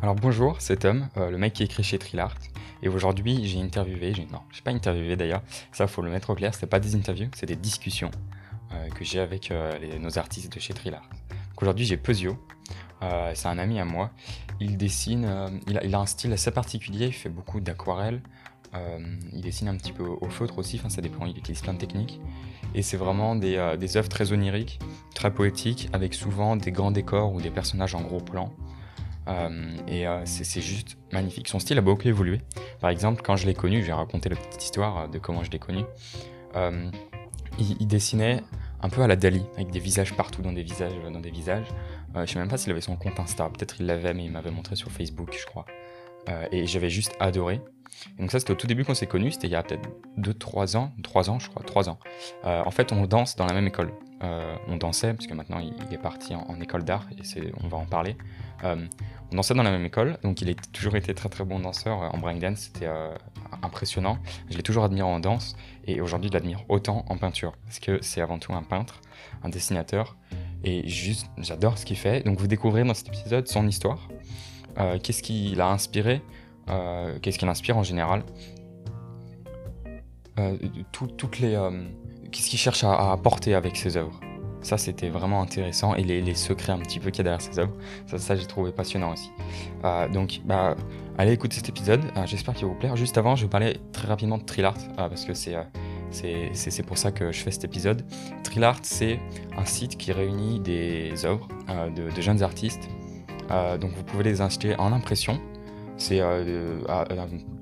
Alors bonjour, c'est Tom, euh, le mec qui écrit chez Trilart. Et aujourd'hui, j'ai interviewé, non, j'ai pas interviewé d'ailleurs, ça faut le mettre au clair, c'est pas des interviews, c'est des discussions euh, que j'ai avec euh, nos artistes de chez Trilart. Donc aujourd'hui, j'ai Pesio, c'est un ami à moi. Il dessine, il, a, un style assez particulier, il fait beaucoup d'aquarelles, il dessine un petit peu au, feutre aussi, enfin ça dépend, il utilise plein de techniques. Et c'est vraiment des œuvres très oniriques, très poétiques, avec souvent des grands décors ou des personnages en gros plan. Euh, et euh, c'est juste magnifique. Son style a beaucoup évolué. Par exemple, quand je l'ai connu, je vais raconter la petite histoire euh, de comment je l'ai connu. Il, dessinait un peu à la Dali, avec des visages partout dans des visages. Dans des visages. Je sais même pas s'il avait son compte Insta. Peut-être il l'avait, mais il m'avait montré sur Facebook, je crois. Et j'avais juste adoré. Et donc ça, c'était au tout début qu'on s'est connus. C'était il y a peut-être 2-3 ans. 3 ans, je crois. 3 ans. En fait, on danse dans la même école. On dansait, parce que maintenant il, est parti en, école d'art, et on va en parler. On dansait dans la même école, donc il a toujours été très très bon danseur euh, en breakdance, c'était euh, impressionnant. Je l'ai toujours admiré en danse, et aujourd'hui je l'admire autant en peinture, parce que c'est avant tout un peintre, un dessinateur, et juste j'adore ce qu'il fait. Donc vous découvrez dans cet épisode son histoire, euh, qu'est-ce qui l'a inspiré, qu'est-ce qui l'inspire en général, tout- toutes les, qu'est-ce qu'il cherche à apporter avec ses œuvres. Ça, c'était vraiment intéressant. Et les, secrets un petit peu qu'il y a derrière ses œuvres. Ça, ça j'ai trouvé passionnant aussi. Euh, donc, bah, allez écouter cet épisode. Euh, J'espère qu'il va vous plaire. Juste avant, je vais parler très rapidement de Trilart. euh, parce que c'est euh, c'est- c'est pour ça que je fais cet épisode. Trilart, c'est un site qui réunit des œuvres de, jeunes artistes. Donc, vous pouvez les acheter en impression. C'est à-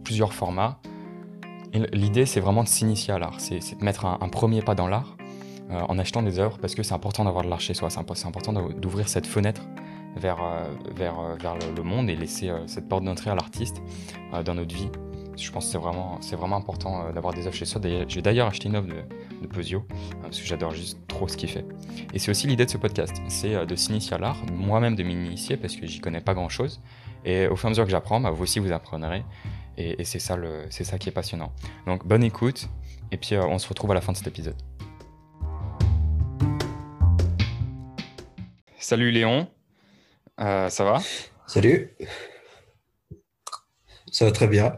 plusieurs formats. L'idée, c'est vraiment de s'initier à l'art. C'est de mettre un premier pas dans l'art euh, en achetant des œuvres parce que c'est important d'avoir de l'art chez soi. C'est impo- c'est important d'ou- d'ouvrir cette fenêtre vers, euh, euh, le, monde et laisser cette porte d'entrée à l'artiste dans notre vie. Je pense que c'est vraiment, important d'avoir des œuvres chez soi. J'ai d'ailleurs acheté une œuvre de, de parce que j'adore juste trop ce qu'il fait. Et c'est aussi l'idée de ce podcast c'est de s'initier à l'art, moi-même de m'initier parce que j'y connais pas grand-chose. Et au fur et à mesure que j'apprends, bah, vous aussi vous apprendrez. Et, c'est ça, qui est passionnant. Donc bonne écoute, et puis on se retrouve à la fin de cet épisode. Salut Léon, Euh, ça va? Salut. Ça va très bien.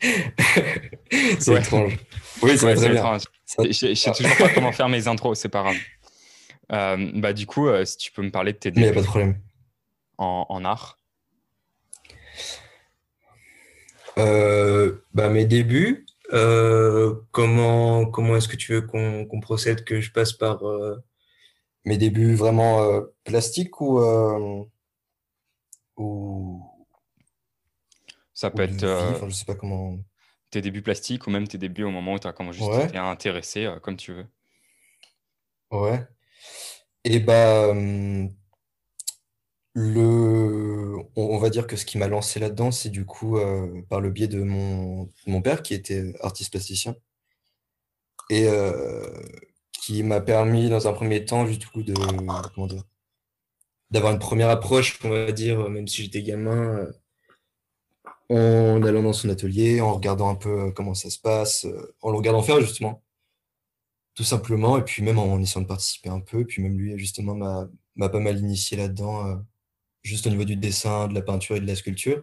c'est Ouais. étrange. Oui, Ouais, c'est très étrange. Ça- Je je sais toujours pas comment faire mes intros, c'est pas grave. Euh, bah du coup, euh, si tu peux me parler de tes Mais il n'y a débuts pas de problème. en, en art. Bah, mes débuts, comment, comment est-ce que tu veux qu'on procède, que je passe par mes débuts vraiment euh, plastiques ou, euh, ou, Ça peut être euh, enfin, je sais pas comment. tes débuts plastiques ou même tes débuts au moment où tu as comment juste Ouais. été intéressé, euh, comme tu veux. Ouais. Et bah, hum, le, on, va dire que ce qui m'a lancé là-dedans, c'est du coup par le biais de mon, mon père qui était artiste plasticien et qui m'a permis dans un premier temps du coup de d'avoir une première approche, on va dire, même si j'étais gamin, euh, en allant dans son atelier, en regardant un peu euh, comment ça se passe, euh, en le regardant faire justement tout simplement, et puis même en essayant de participer un peu, puis même lui, justement, m'a m'a pas mal initié là-dedans, euh, juste au niveau du dessin, de la peinture et de la sculpture.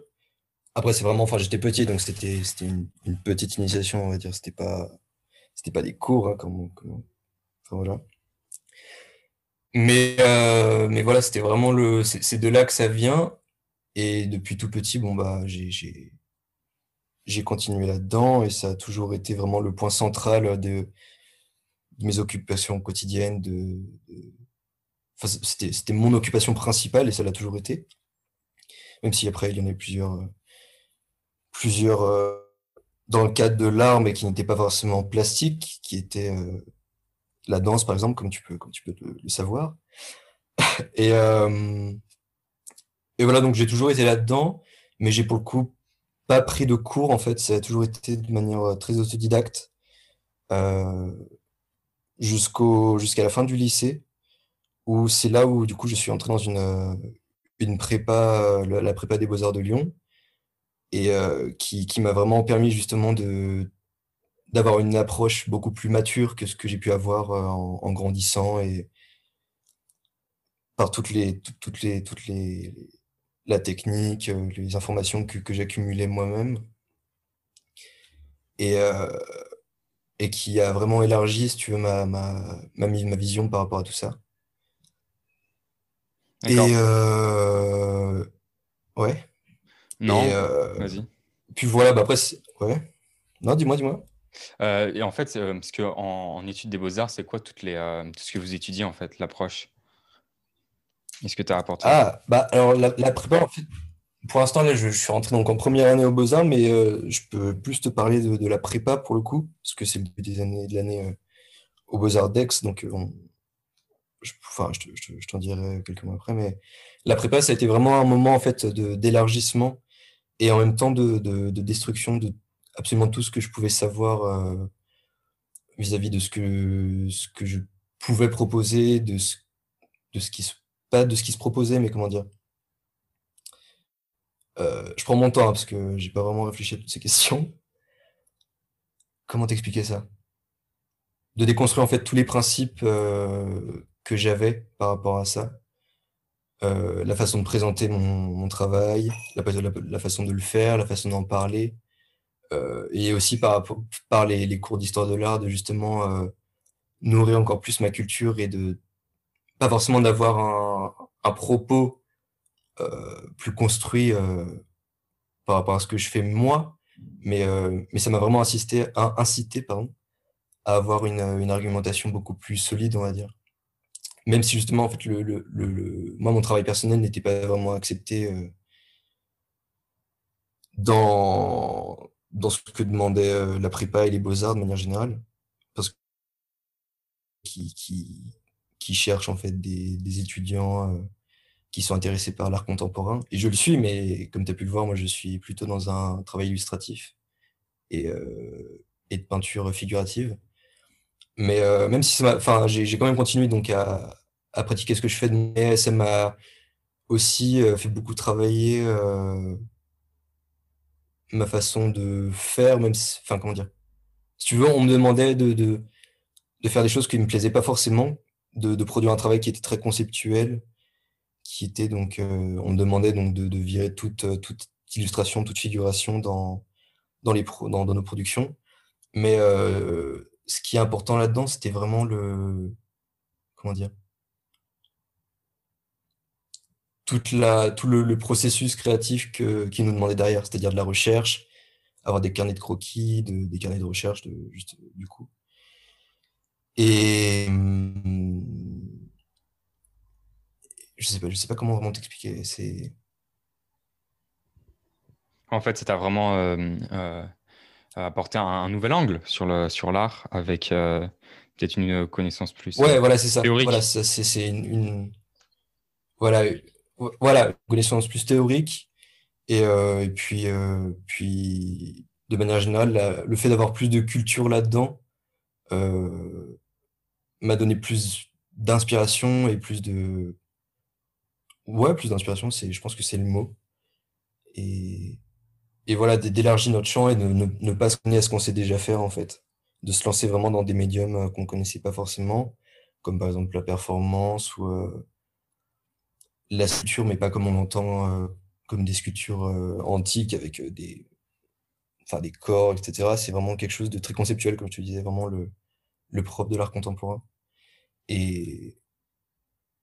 Après, c'est vraiment, enfin, j'étais petit, donc c'était c'était une, une petite initiation, on va dire, c'était pas, c'était pas des cours, hein, comme, comme- voilà. Mais, euh, mais voilà, c'était vraiment le, c'est de là que ça vient, et depuis tout petit, bon, bah, j'ai, continué là-dedans, et ça a toujours été vraiment le point central de, mes occupations quotidiennes, de, Enfin, c'était, mon occupation principale et ça l'a toujours été. Même si après, il y en a eu plusieurs, euh, plusieurs euh, dans le cadre de l'art, mais qui n'étaient pas forcément plastiques, qui étaient la danse, par exemple, comme tu peux, comme tu peux le, savoir. Et, euh, et voilà, donc j'ai toujours été là-dedans, mais j'ai pour le coup pas pris de cours, en fait. Ça a toujours été de manière euh, très autodidacte. Euh, jusqu'à la fin du lycée où c'est là où du coup je suis entré dans une une prépa la, prépa des Beaux-Arts de Lyon et qui qui m'a vraiment permis justement de d'avoir une approche beaucoup plus mature que ce que j'ai pu avoir euh, en, en grandissant et par toutes les toutes les toutes les la technique, les informations que, que j'accumulais moi-même. Et, et qui a vraiment élargi, si tu veux, ma, ma, ma, ma vision par rapport à tout ça. Et ouais. Non, vas-y. Puis voilà, bah après, ouais. Non, dis-moi, dis-moi. Euh, et en fait, euh, parce qu'en en, études des beaux-arts, c'est quoi toutes les, euh, tout ce que vous étudiez, en fait, l'approche? Est-ce que tu as apporté Ah, bah alors la, prépa, en fait, pour l'instant, je, suis rentré donc en première année aux Beaux-Arts, mais je peux plus te parler de, la prépa pour le coup, parce que c'est le début des années, de l'année aux Beaux-Arts d'Aix, donc je, enfin, je, t'en dirai quelques mois après, mais la prépa, ça a été vraiment un moment en fait d'élargissement et en même temps de, de destruction de absolument tout ce que je pouvais savoir euh, vis-à-vis de ce que, ce que je pouvais proposer, de ce, de ce qui pas de ce qui se proposait, mais comment dire. Euh, je prends mon temps hein, parce que j'ai pas vraiment réfléchi à toutes ces questions. Comment t'expliquer ça? De déconstruire en fait tous les principes euh, que j'avais par rapport à ça. la façon de présenter mon, travail, la, façon de le faire, la façon d'en parler, et aussi par, par les, cours d'histoire de l'art, de justement euh, nourrir encore plus ma culture et de pas forcément d'avoir un, un, propos euh, plus construit par rapport à ce que je fais moi, mais, mais ça m'a vraiment incité pardon, à avoir une, une, argumentation beaucoup plus solide, on va dire. Même si justement, en fait, le, le, le moi, mon travail personnel n'était pas vraiment accepté dans, dans ce que demandait euh, la prépa et les beaux-arts de manière générale. Parce qui, cherchent en fait des, étudiants euh, qui sont intéressés par l'art contemporain. Et je le suis, mais comme tu as pu le voir, moi je suis plutôt dans un travail illustratif et, euh, de peinture figurative. Mais même si enfin, j'ai quand même continué donc à, à, pratiquer ce que je fais, mais ça m'a aussi fait beaucoup travailler ma façon de faire, même si, enfin, comment dire. Si tu veux, on me demandait de, de, faire des choses qui ne me plaisaient pas forcément, de, de, produire un travail qui était très conceptuel, qui était donc, euh, on me demandait donc de, de virer toute, euh, toute illustration, toute figuration dans, dans, les pro, nos productions. Mais euh, ce qui est important là-dedans, c'était vraiment le, comment dire, toute la, tout le, processus créatif que, qui nous demandait derrière, c'est-à-dire de la recherche, avoir des carnets de croquis, des carnets de recherche, de, juste, du coup. Et je sais pas, je sais pas comment vraiment t'expliquer. C'est en fait, ça t'a vraiment euh, euh, apporté un, nouvel angle sur le sur l'art avec euh, peut-être une connaissance plus ouais, voilà, c'est ça. Voilà, c'est une, une, voilà voilà, connaissance plus théorique. Et, euh, et puis, euh, puis, de manière générale, le fait d'avoir plus de culture là-dedans euh, m'a donné plus d'inspiration et plus de... Ouais, plus d'inspiration, c'est, je pense que c'est le mot. Et, et voilà, d'élargir notre champ et de ne, ne pas se connaître à ce qu'on sait déjà faire, en fait. De se lancer vraiment dans des médiums qu'on connaissait pas forcément, comme par exemple la performance ou la sculpture, mais pas comme on l'entend, euh, comme des sculptures euh, antiques avec euh, des, enfin, des corps, etc. C'est vraiment quelque chose de très conceptuel, comme tu disais, vraiment le, le propre de l'art contemporain. Et,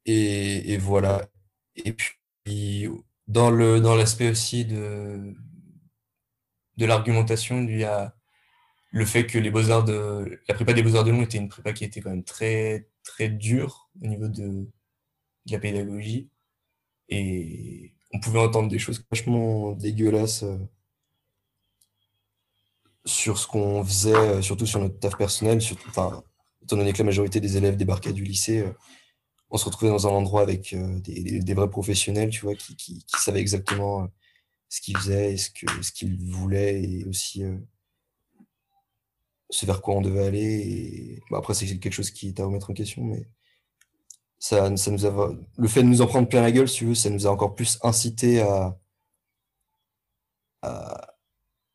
et, et, voilà. Et puis, dans le dans l'aspect aussi de, de l'argumentation, il y a le fait que les beaux-arts de la prépa des beaux-arts de Lyon était une prépa qui était quand même très très dure au niveau de, de la pédagogie et on pouvait entendre des choses vachement dégueulasses euh, sur ce qu'on faisait, euh, surtout sur notre taf personnel. Surtout, enfin, étant donné que la majorité des élèves débarquaient du lycée, euh, on se retrouvait dans un endroit avec des, vrais professionnels, tu vois, qui, savaient exactement ce qu'ils faisaient, ce que ce qu'ils voulaient, et aussi ce vers quoi on devait aller. Et... Après, c'est quelque chose qui est à remettre en question, mais ça, nous a, le fait de nous en prendre plein la gueule, si tu veux, ça nous a encore plus incité à,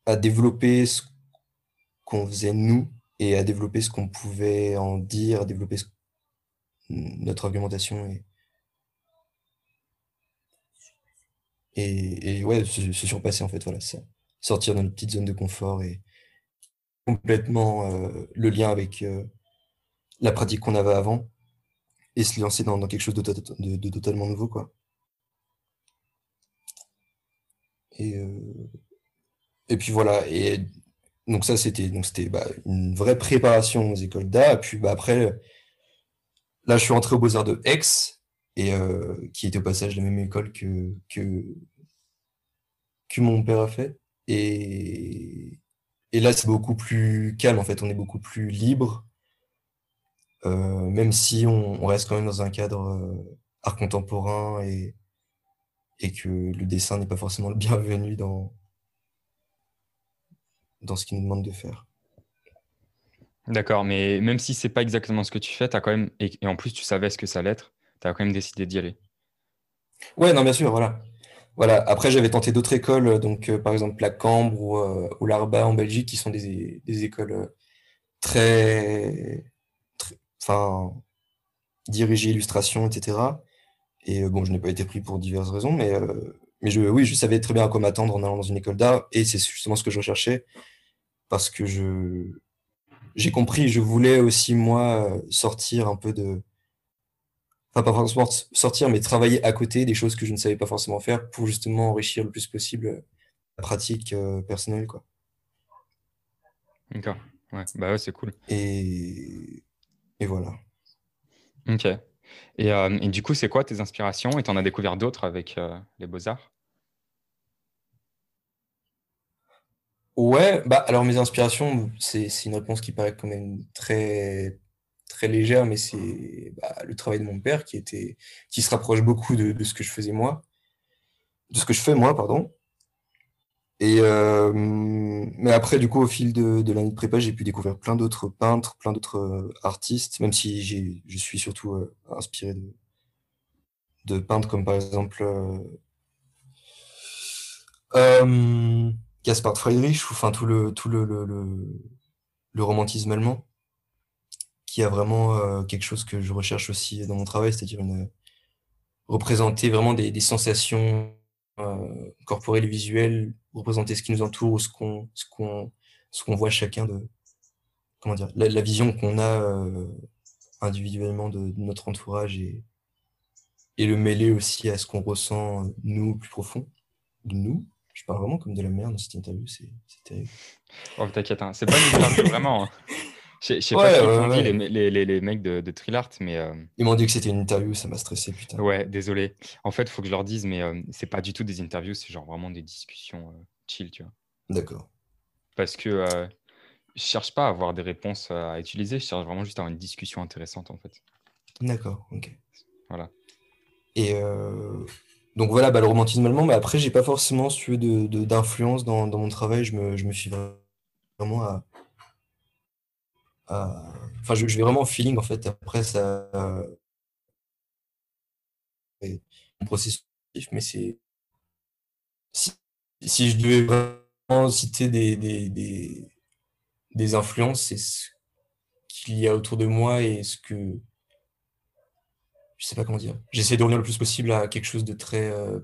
à, développer ce qu'on faisait nous et à développer ce qu'on pouvait en dire, à développer notre argumentation. Et... Et, ouais, se, surpasser en fait, voilà, ça. Sortir de notre petite zone de confort et complètement euh, le lien avec euh, la pratique qu'on avait avant et se lancer dans, quelque chose de, totalement nouveau, quoi. Et, euh, et puis voilà, et donc ça c'était bah, une vraie préparation aux écoles d'art. Puis bah, après, là je suis rentré aux Beaux-Arts de Aix, et qui était au passage la même école que, que, que mon père a fait. Et, et là c'est beaucoup plus calme en fait, on est beaucoup plus libre. Même si on, reste quand même dans un cadre art contemporain et, et que le dessin n'est pas forcément le bienvenu dans, dans ce qu'il nous demande de faire. D'accord, mais même si c'est pas exactement ce que tu fais, as quand même, et, en plus tu savais ce que ça allait être, tu as quand même décidé d'y aller. Ouais, non, bien sûr, voilà. Voilà. Après, j'avais tenté d'autres écoles, donc euh, par exemple la Cambre ou, euh, ou l'Arba en Belgique, qui sont des, écoles euh, très, enfin, dirigées illustration, etc. Et bon, je n'ai pas été pris pour diverses raisons, mais, mais je, oui, je savais très bien à quoi m'attendre en allant dans une école d'art, et c'est justement ce que je recherchais, parce que je, j'ai compris, je voulais aussi, moi, sortir un peu de, enfin pas forcément sortir, mais travailler à côté des choses que je ne savais pas forcément faire pour justement enrichir le plus possible la pratique euh, personnelle, quoi. D'accord. Ouais, bah ouais, c'est cool. Et. Euh, et du coup, c'est quoi tes inspirations? Et tu en as découvert d'autres avec euh, les beaux-arts? Ouais, bah alors mes inspirations, c'est une réponse qui paraît quand même très très légère, mais c'est bah, le travail de mon père qui était, qui se rapproche beaucoup de, ce que je faisais moi, de ce que je fais moi, pardon. Et euh, mais après, du coup, au fil de, de l'année de prépa, j'ai pu découvrir plein d'autres peintres, plein d'autres euh, artistes, même si je suis surtout euh, inspiré de, de peintres comme par exemple euh, Gaspard Friedrich, ou enfin tout le tout le, le, le romantisme allemand qui a vraiment euh, quelque chose que je recherche aussi dans mon travail, c'est-à-dire une représenter vraiment des, des sensations euh, corporelles et visuelles, représenter ce qui nous entoure, ce qu'on ce qu'on ce qu'on voit chacun de comment dire la, la vision qu'on a euh, individuellement de, de, notre entourage et et le mêler aussi à ce qu'on ressent nous plus profond de nous. Je parle vraiment comme de la merde dans cette interview, c'est terrible. Oh, t'inquiète, hein. c'est pas une interview vraiment. Hein. Je sais pas ce qu'ils dit, les, les, les, mecs de, de Trillart, mais. Euh, Ils m'ont dit que c'était une interview, ça m'a stressé, putain. Ouais, désolé. En fait, il faut que je leur dise, mais euh, c'est pas du tout des interviews, c'est genre vraiment des discussions euh, chill, tu vois. D'accord. Parce que je cherche pas à avoir des réponses à utiliser, je cherche vraiment juste à avoir une discussion intéressante, en fait. D'accord, ok. Voilà. Et donc voilà, bah, le romantisme allemand, mais après, j'ai pas forcément su d'influence de, dans, dans, mon travail, je me, je me suis vraiment à Enfin, je, vais vraiment au feeling, en fait. Après, ça. un processus, mais c'est. Si, je devais vraiment citer des, des, des, influences, c'est ce qu'il y a autour de moi et ce que. Je sais pas comment dire. J'essaie de revenir le plus possible à quelque chose de très euh,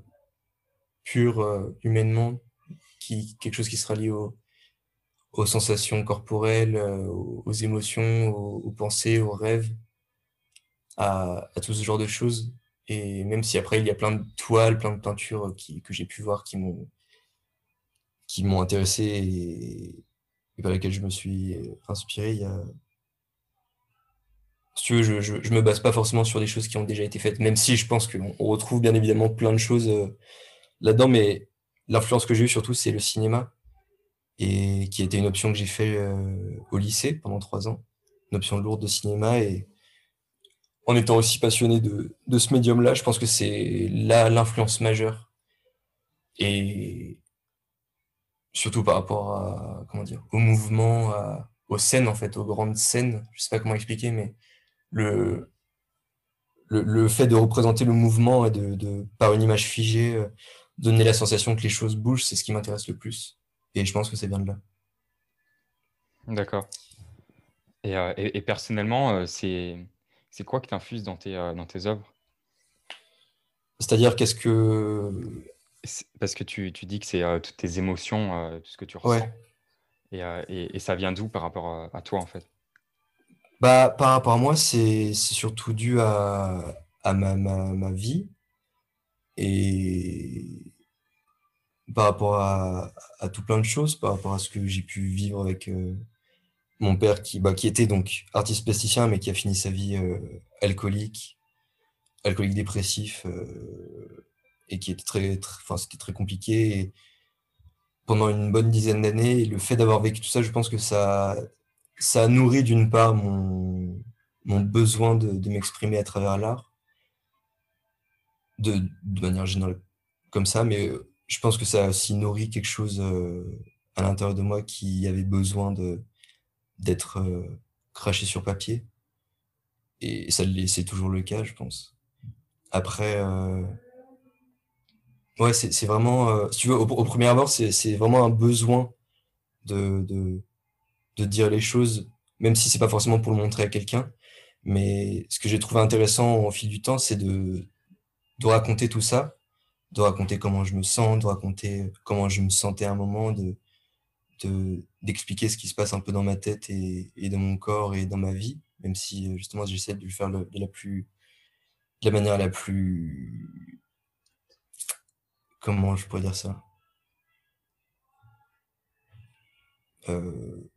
pur euh, humainement, qui, quelque chose qui sera lié au, aux sensations corporelles, euh, aux, émotions, aux, pensées, aux rêves, à, tout ce genre de choses. Et même si après il y a plein de toiles, plein de peintures que j'ai pu voir qui m'ont qui m'ont intéressé et, par lesquelles je me suis inspiré, il y a... Si tu veux, je, je, je, me base pas forcément sur des choses qui ont déjà été faites, même si je pense qu'on retrouve bien évidemment plein de choses euh, là-dedans, mais l'influence que j'ai eue surtout, c'est le cinéma et qui était une option que j'ai fait euh, au lycée pendant trois ans, une option lourde de cinéma et en étant aussi passionné de, ce médium-là, je pense que c'est là l'influence majeure et surtout par rapport à comment dire au mouvement, aux scènes en fait, aux grandes scènes. Je sais pas comment expliquer, mais le le, fait de représenter le mouvement et de, de par une image figée, euh, donner la sensation que les choses bougent, c'est ce qui m'intéresse le plus. Et je pense que c'est bien de là. D'accord. Et, euh, et, personnellement, euh, c'est quoi que tu infuses dans tes, euh, dans tes œuvres? C'est-à-dire, qu'est-ce que. Parce que tu, tu dis que c'est toutes tes émotions, tout ce que tu ressens. Ouais. Et, et, et, ça vient d'où par rapport à toi, en fait? Bah, par rapport à moi, c'est surtout dû à, à ma, ma, ma, vie et par rapport à, à, tout plein de choses, par rapport à ce que j'ai pu vivre avec euh, mon père qui, bah, qui était donc artiste plasticien, mais qui a fini sa vie euh, alcoolique, alcoolique dépressif, euh, et qui était très, très, enfin, c'était très compliqué. Pendant une bonne dizaine d'années, le fait d'avoir vécu tout ça, je pense que ça, ça a nourri d'une part mon, mon besoin de, de m'exprimer à travers l'art, de, de manière générale comme ça, mais je pense que ça a aussi nourri quelque chose euh, à l'intérieur de moi qui avait besoin de d'être euh, craché sur papier. Et ça c'est toujours le cas, je pense. Après, euh, ouais, c'est vraiment, euh, si tu veux, au, au premier abord, c'est vraiment un besoin de, de, de dire les choses, même si c'est pas forcément pour le montrer à quelqu'un. Mais ce que j'ai trouvé intéressant au fil du temps, c'est de, de raconter tout ça, de raconter comment je me sens, de raconter comment je me sentais à un moment, de d'expliquer ce qui se passe un peu dans ma tête et, dans mon corps et dans ma vie, même si justement j'essaie de le faire de la plus de la manière la plus comment je pourrais dire ça? Euh,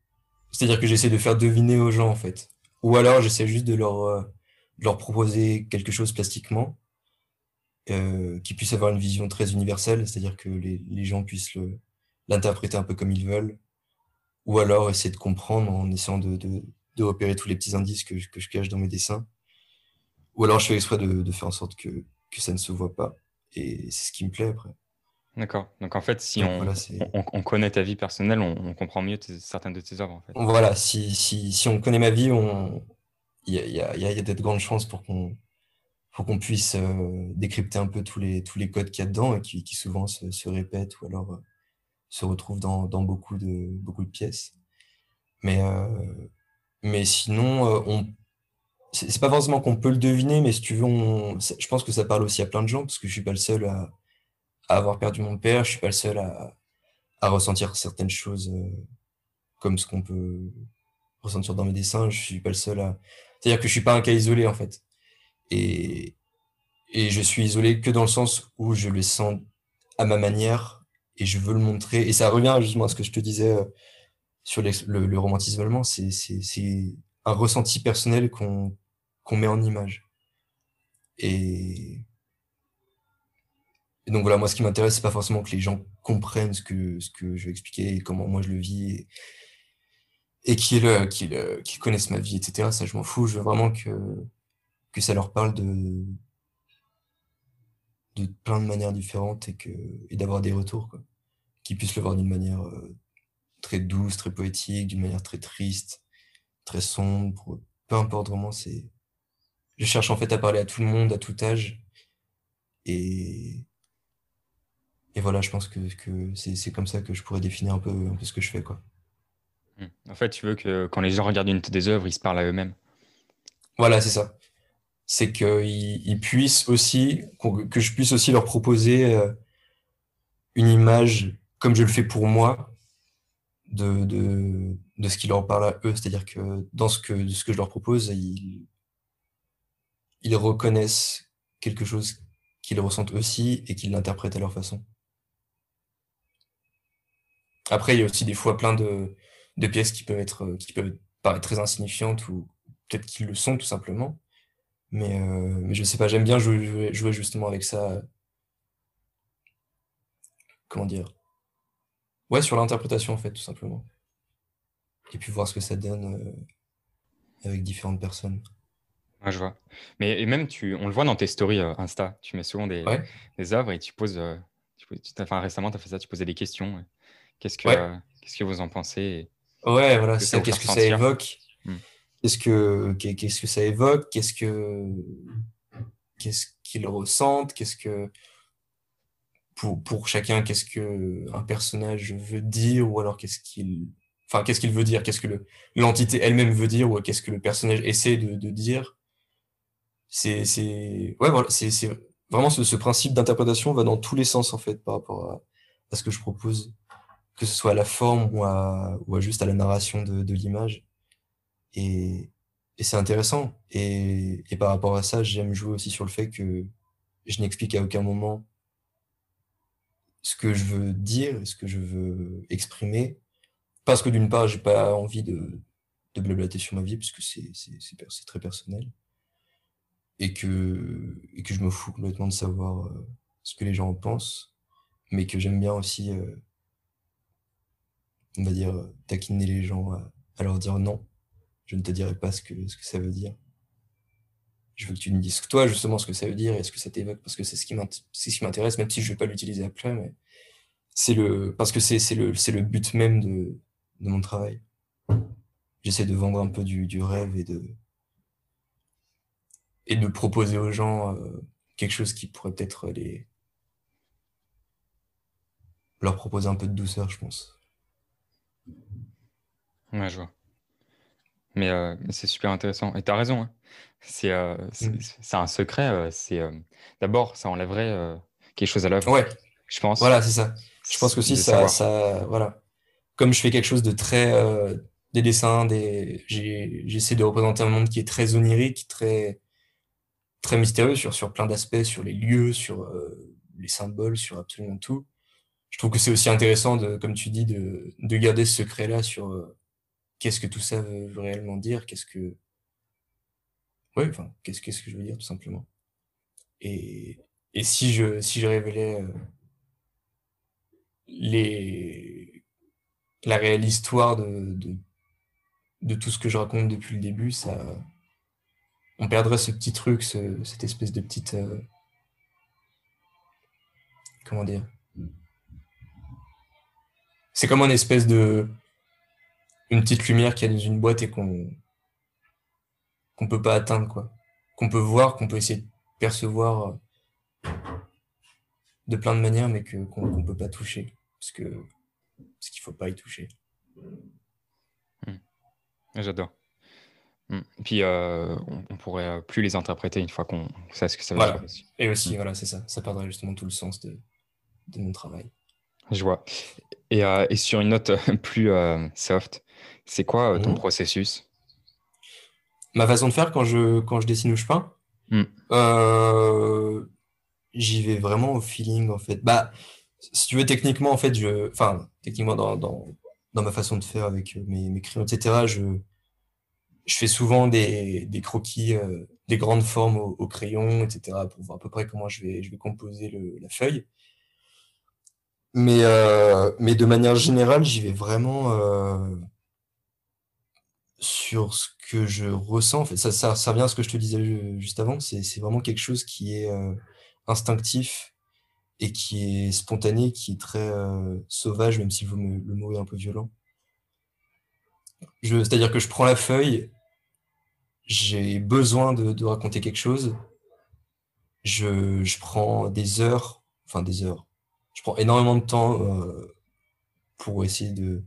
c'est-à-dire que j'essaie de faire deviner aux gens en fait. Ou alors j'essaie juste de leur euh, de leur proposer quelque chose plastiquement euh, qui puisse avoir une vision très universelle c'est-à-dire que les, les gens puissent l'interpréter un peu comme ils veulent, ou alors essayer de comprendre en essayant de, de, de repérer tous les petits indices que, que, je cache dans mes dessins, ou alors je fais exprès de, de faire en sorte que, que, ça ne se voit pas, et c'est ce qui me plaît après. D'accord. Donc en fait, si on, voilà, on, on, connaît ta vie personnelle, on, on comprend mieux tes, certaines de tes œuvres. En fait. Voilà, si, si, si on connaît ma vie, il y a, y, a, y a de grandes chances pour qu'on pour qu'on puisse euh, décrypter un peu tous les, tous les codes qu'il y a dedans et qui, souvent se, se, répètent ou alors euh, se retrouve dans, dans beaucoup, de, de pièces. Mais, euh, mais sinon, on c'est pas forcément qu'on peut le deviner, mais je pense que ça parle aussi à plein de gens, parce que je suis pas le seul à, avoir perdu mon père, je suis pas le seul à, à ressentir certaines choses comme ce qu'on peut ressentir dans mes dessins, je suis pas le seul à... C'est-à-dire que je suis pas un cas isolé, en fait. Et, et je suis isolé que dans le sens où je le sens à ma manière, et je veux le montrer. Et ça revient justement à ce que je te disais euh, sur le, le, romantisme allemand, c'est un ressenti personnel qu'on qu'on met en image. Et, donc voilà, moi ce qui m'intéresse, c'est pas forcément que les gens comprennent ce que, ce que je vais expliquer et comment moi je le vis et, et qu'ils qu'ils qu'ils connaissent ma vie, etc. Ça, je m'en fous. Je veux vraiment que, que ça leur parle de, de plein de manières différentes et, que, et d'avoir des retours. Quoi qu'ils puissent le voir d'une manière euh, très douce, très poétique, d'une manière très triste, très sombre, peu importe vraiment, c'est... Je cherche en fait à parler à tout le monde, à tout âge, et, et voilà, je pense que, que c'est comme ça que je pourrais définir un peu, un peu ce que je fais, quoi. Mmh. En fait, tu veux que quand les gens regardent une des œuvres, ils se parlent à eux-mêmes. Voilà, c'est ça. C'est qu'ils ils puissent aussi, que je puisse aussi leur proposer euh, une image comme je le fais pour moi, de, ce qui leur parle à eux. C'est-à-dire que dans ce que, je leur propose, ils, ils reconnaissent quelque chose qu'ils ressentent aussi et qu'ils l'interprètent à leur façon. Après, il y a aussi des fois plein de, de pièces qui peuvent être, qui peuvent paraître très insignifiantes ou peut-être qu'ils le sont tout simplement. Mais, euh, mais je sais pas, j'aime bien jouer, jouer justement avec ça. Comment dire? Ouais, sur l'interprétation, en fait, tout simplement. Et puis voir ce que ça donne euh, avec différentes personnes. Ouais, je vois. Mais et même, tu, on le voit dans tes stories euh, Insta, tu mets souvent des, ouais. des œuvres et tu poses. Euh, tu, enfin, récemment, tu as fait ça, tu posais des questions. Qu'est-ce que, ouais. qu'est-ce que vous en pensez Ouais, voilà, c'est Qu'est-ce que ça évoque? Hmm. Qu'est-ce que, qu'est-ce que ça évoque? Qu'est-ce que, qu'est-ce qu'ils ressentent? Qu'est-ce que pour, pour chacun, qu'est-ce que un personnage veut dire, ou alors qu'est-ce qu'il, enfin, qu'est-ce qu'il veut dire, qu'est-ce que l'entité elle-même veut dire, ou qu'est-ce que le personnage essaie de, de dire? C'est, c'est, ouais, voilà, c'est, c'est, vraiment ce, principe d'interprétation va dans tous les sens en fait par rapport à, ce que je propose, que ce soit à la forme ou à, ou juste à la narration de, l'image. Et, c'est intéressant. Et, et, par rapport à ça, j'aime jouer aussi sur le fait que je n'explique à aucun moment ce que je veux dire, ce que je veux exprimer. Parce que d'une part, j'ai pas envie de, de blablater sur ma vie, parce que c'est très personnel. Et que, et que je me fous complètement de savoir euh, ce que les gens en pensent, mais que j'aime bien aussi, euh, on va dire, taquiner les gens à, leur dire non, je ne te dirai pas ce que, ça veut dire. Je veux que tu me dises toi justement ce que ça veut dire et ce que ça t'évoque, parce que c'est ce qui m'intéresse, même si je ne vais pas l'utiliser après, mais c'est le, parce que c'est le, but même de, mon travail j'essaie de vendre un peu du, du, rêve et de et de proposer aux gens euh, quelque chose qui pourrait peut-être les leur proposer un peu de douceur, je pense. Ouais, je vois. Mais, euh, c'est super intéressant. Et tu as raison. Hein. C'est euh, mm. un secret. c'est D'abord, ça enlèverait quelque chose à l'œuvre. Ouais. Je pense. Voilà, c'est ça. Je pense que aussi, ça, ça, voilà. Comme je fais quelque chose de très des dessins, des... j'essaie de représenter un monde qui est très onirique, très, très mystérieux sur, sur plein d'aspects, sur les lieux, sur euh, les symboles, sur absolument tout. Je trouve que c'est aussi intéressant, de, comme tu dis, de, de garder ce secret-là sur euh, qu'est-ce que tout ça veut, réellement dire, qu'est-ce que... Ouais, enfin, qu'est-ce que je veux dire, tout simplement. Et, et si je, si je révélais euh, les, la réelle histoire de, de de tout ce que je raconte depuis le début, ça, on perdrait ce petit truc, cette espèce de petite, euh, comment dire, c'est comme une espèce de, une petite lumière qui est dans une boîte et qu'on qu'on peut pas atteindre, quoi, qu'on peut voir, qu'on peut essayer de percevoir euh, de plein de manières, mais que qu'on ne peut pas toucher, parce que parce qu'il faut pas y toucher. J'adore. Mm. Puis euh, on, pourrait plus les interpréter une fois qu'on sait ce que ça veut dire. Et aussi, mm. voilà, c'est ça. Ça perdrait justement tout le sens de, de mon travail. Je vois. Et, euh, et sur une note plus euh, soft, c'est quoi ton mhm. processus? Ma façon de faire quand je, quand je dessine ou je peins? Mm. J'y vais vraiment au feeling, en fait. Bah, si tu veux, techniquement, en fait, je... Enfin, techniquement, dans, dans, dans ma façon de faire avec mes, mes crayons, etc., je je fais souvent des, des croquis, euh, des grandes formes au, crayon, etc., pour voir à peu près comment je vais, je vais composer le, la feuille. Mais, euh, mais de manière générale, j'y vais vraiment euh, sur ce que je ressens. Ça, ça, ça revient à ce que je te disais juste avant. C'est vraiment quelque chose qui est instinctif et qui est spontané, qui est très sauvage, même si le mot est un peu violent. C'est-à-dire que je prends la feuille j'ai besoin de, raconter quelque chose, je, je, prends des heures, enfin des heures, je prends énormément de temps euh, pour essayer de,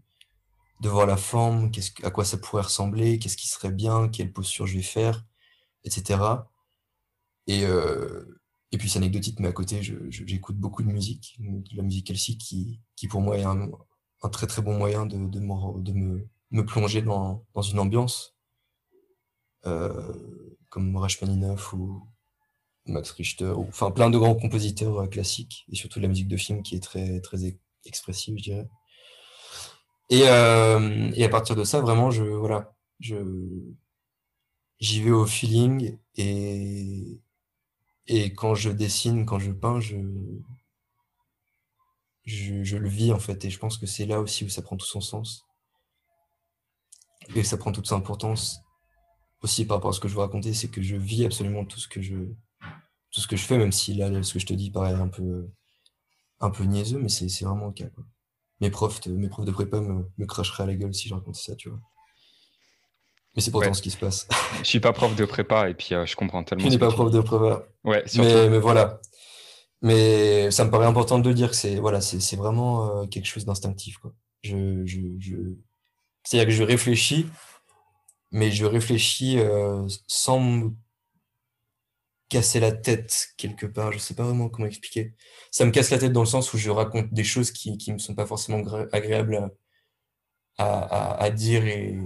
de voir la forme, à quoi ça pourrait ressembler, qu'est-ce qui serait bien, quelle posture je vais faire, etc. Et, euh, et puis c'est anecdotique, mais à côté, j'écoute beaucoup de musique, de la musique classique qui, qui pour moi est un, très très bon moyen de, me, plonger dans, une ambiance. Euh, comme Rachmaninoff ou Max Richter, ou, enfin plein de grands compositeurs classiques, et surtout de la musique de film qui est très, très expressive, je dirais. Et, euh, et, à partir de ça, vraiment, je voilà, je j'y vais au feeling et et quand je dessine, quand je peins, je je, je le vis en fait, et je pense que c'est là aussi où ça prend tout son sens et ça prend toute sa importance aussi par rapport à ce que je veux raconter, c'est que je vis absolument tout ce que je, tout ce que je fais, même si là, ce que je te dis paraît un peu, un peu niaiseux, mais c'est vraiment le cas. Mes, profs de, mes profs de prépa me, me cracheraient à la gueule si je racontais ça, tu vois. Mais c'est pourtant ce qui se passe. Je suis pas prof de prépa et puis euh, je comprends tellement. Tu n'es pas prof de prépa. Ouais, mais, mais, voilà. Mais ça me paraît important de dire que c'est voilà, c'est vraiment euh, quelque chose d'instinctif. Je, je, je... C'est-à-dire que je réfléchis mais je réfléchis euh, sans casser la tête quelque part. Je sais pas vraiment comment expliquer. Ça me casse la tête dans le sens où je raconte des choses qui qui me sont pas forcément agréables à, à, dire et,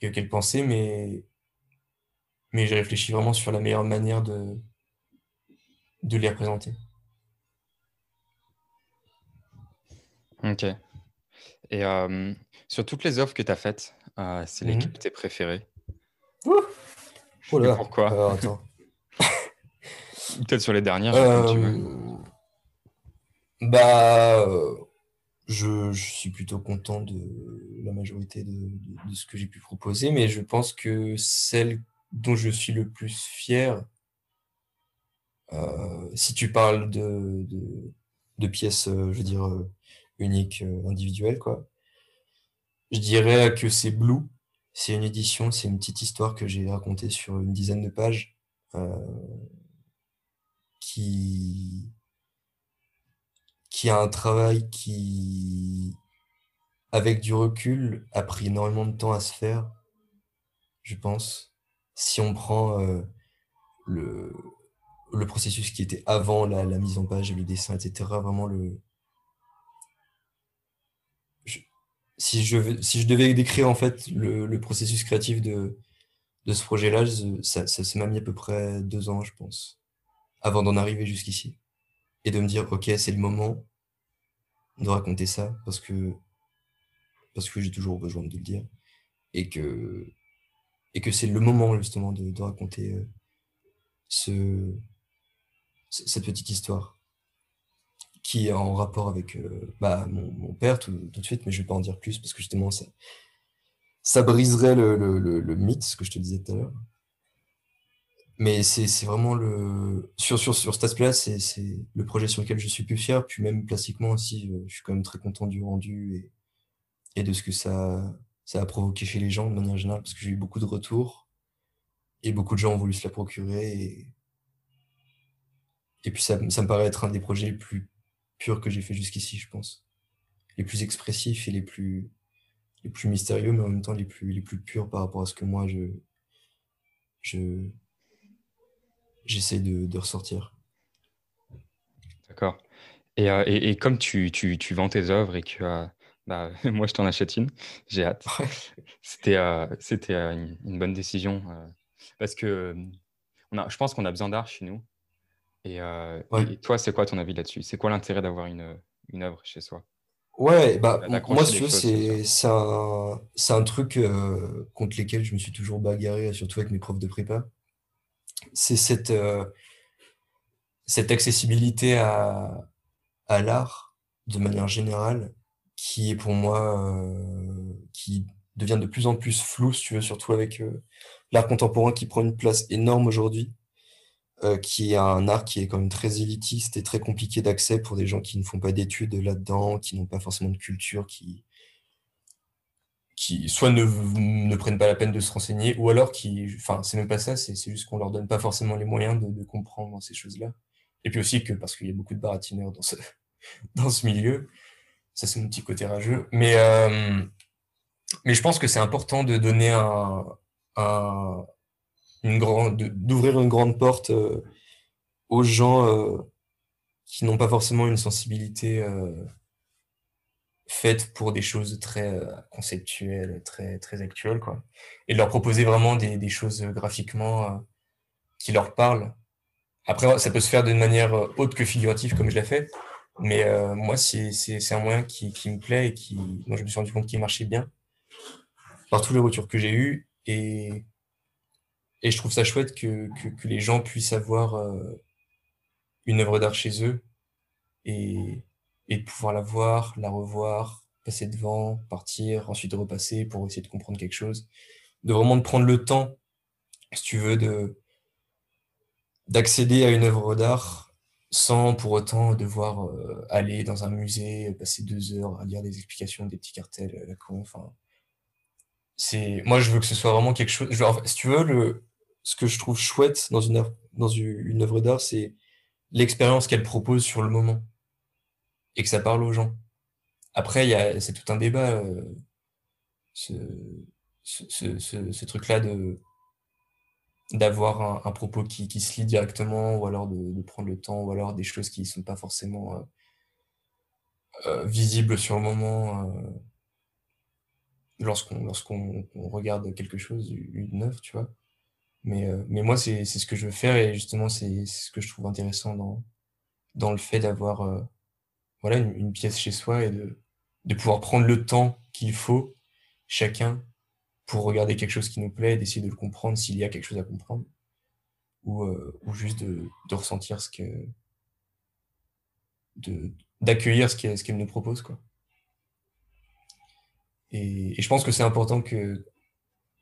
et auxquelles penser, mais mais j'ai réfléchi vraiment sur la meilleure manière de de les représenter. Ok. Et euh, sur toutes les offres que tu as faites, euh, c'est mmh l'équipe que tu préférée pourquoi Peut-être sur les dernières. Euh, bah, je, suis plutôt content de la majorité de, ce que j'ai pu proposer, mais je pense que celle dont je suis le plus fier, euh, si tu parles de, de, pièces, euh, je veux dire, uniques, individuelles, quoi, je dirais que c'est Blue c'est une édition, c'est une petite histoire que j'ai racontée sur une dizaine de pages euh, qui, qui a un travail qui, avec du recul, a pris énormément de temps à se faire, je pense. Si on prend euh, le, le processus qui était avant la, mise en page et le dessin, etc., vraiment le, si je, si je devais décrire en fait le, processus créatif de, de ce projet-là, ça, ça, m'a mis à peu près deux ans, je pense, avant d'en arriver jusqu'ici. Et de me dire, ok, c'est le moment de raconter ça, parce que, parce que j'ai toujours besoin de le dire. Et que, et que c'est le moment justement de, raconter euh, ce, cette petite histoire qui est en rapport avec euh, bah, mon, père tout, de suite, mais je vais pas en dire plus parce que justement ça, ça briserait le, le, le, mythe, ce que je te disais tout à l'heure. Mais c'est vraiment le. Sur, sur, sur cet aspect-là, c'est le projet sur lequel je suis plus fier. Puis même plastiquement aussi, euh, je suis quand même très content du rendu et, et de ce que ça, ça a provoqué chez les gens de manière générale, parce que j'ai eu beaucoup de retours et beaucoup de gens ont voulu se la procurer. Et, et puis ça, ça me paraît être un des projets les plus que j'ai fait jusqu'ici, je pense. Les plus expressifs et les plus, les plus mystérieux, mais en même temps les plus, les plus purs par rapport à ce que moi, je, je, j'essaie de, de ressortir. D'accord. Et, euh, et, et, comme tu, tu, tu, vends tes œuvres et que euh, bah, moi je t'en achète une, j'ai hâte. C'était, euh, c'était une, une, bonne décision parce que on a, je pense qu'on a besoin d'art chez nous euh, et, toi, c'est quoi ton avis là-dessus? C'est quoi l'intérêt d'avoir une, une œuvre chez soi? Ouais, bah, moi, si tu c'est un, un, truc euh, contre lesquels je me suis toujours bagarré, surtout avec mes profs de prépa. C'est cette, euh, accessibilité à, l'art de manière générale qui est pour moi, qui devient de plus en plus flou, si tu veux, surtout avec l'art contemporain qui prend une place énorme aujourd'hui. Euh, qui est un art qui est quand même très élitiste et très compliqué d'accès pour des gens qui ne font pas d'études là-dedans, qui n'ont pas forcément de culture, qui, qui soit ne, ne, prennent pas la peine de se renseigner, ou alors qui, enfin, c'est même pas ça, c'est juste qu'on leur donne pas forcément les moyens de, comprendre ces choses-là. Et puis aussi que, parce qu'il y a beaucoup de baratineurs dans ce, dans ce milieu, ça c'est mon petit côté rageux, mais, euh, mais je pense que c'est important de donner un, un, une grande, d'ouvrir une grande porte euh, aux gens euh, qui n'ont pas forcément une sensibilité euh, faite pour des choses très conceptuelles, très, très actuelles, quoi. Et de leur proposer vraiment des, des choses graphiquement qui leur parlent. Après, ça peut se faire d'une manière autre que figurative, comme je l'ai fait. Mais moi, c'est un moyen qui, qui, me plaît et qui, moi, je me suis rendu compte qu'il marchait bien par tous les retours que j'ai eus. Et et je trouve ça chouette que, que, que les gens puissent avoir euh, une œuvre d'art chez eux et, et de pouvoir la voir, la revoir, passer devant, partir, ensuite repasser pour essayer de comprendre quelque chose. De vraiment de prendre le temps, si tu veux, de d'accéder à une œuvre d'art sans pour autant devoir euh, aller dans un musée, passer deux heures à lire des explications, des petits cartels, la con, enfin. C'est, moi, je veux que ce soit vraiment quelque chose. si tu veux, le, ce que je trouve chouette dans une œuvre, dans une œuvre d'art, c'est l'expérience qu'elle propose sur le moment et que ça parle aux gens. Après, c'est tout un débat, euh, ce, ce, ce, ce truc-là de d'avoir un, propos qui, se lit directement, ou alors de, prendre le temps, ou alors des choses qui ne sont pas forcément euh, euh, visibles sur le moment euh, lorsqu'on lorsqu'on regarde quelque chose, une œuvre, tu vois. Mais, mais moi, c'est ce que je veux faire, et justement, c'est ce que je trouve intéressant dans, dans le fait d'avoir voilà, une, pièce chez soi et de, de pouvoir prendre le temps qu'il faut, chacun, pour regarder quelque chose qui nous plaît, d'essayer de le comprendre s'il y a quelque chose à comprendre, ou, euh, ou juste de, de, ressentir ce que. d'accueillir ce qu'elle ce nous propose. Quoi. Et, et je pense que c'est important que,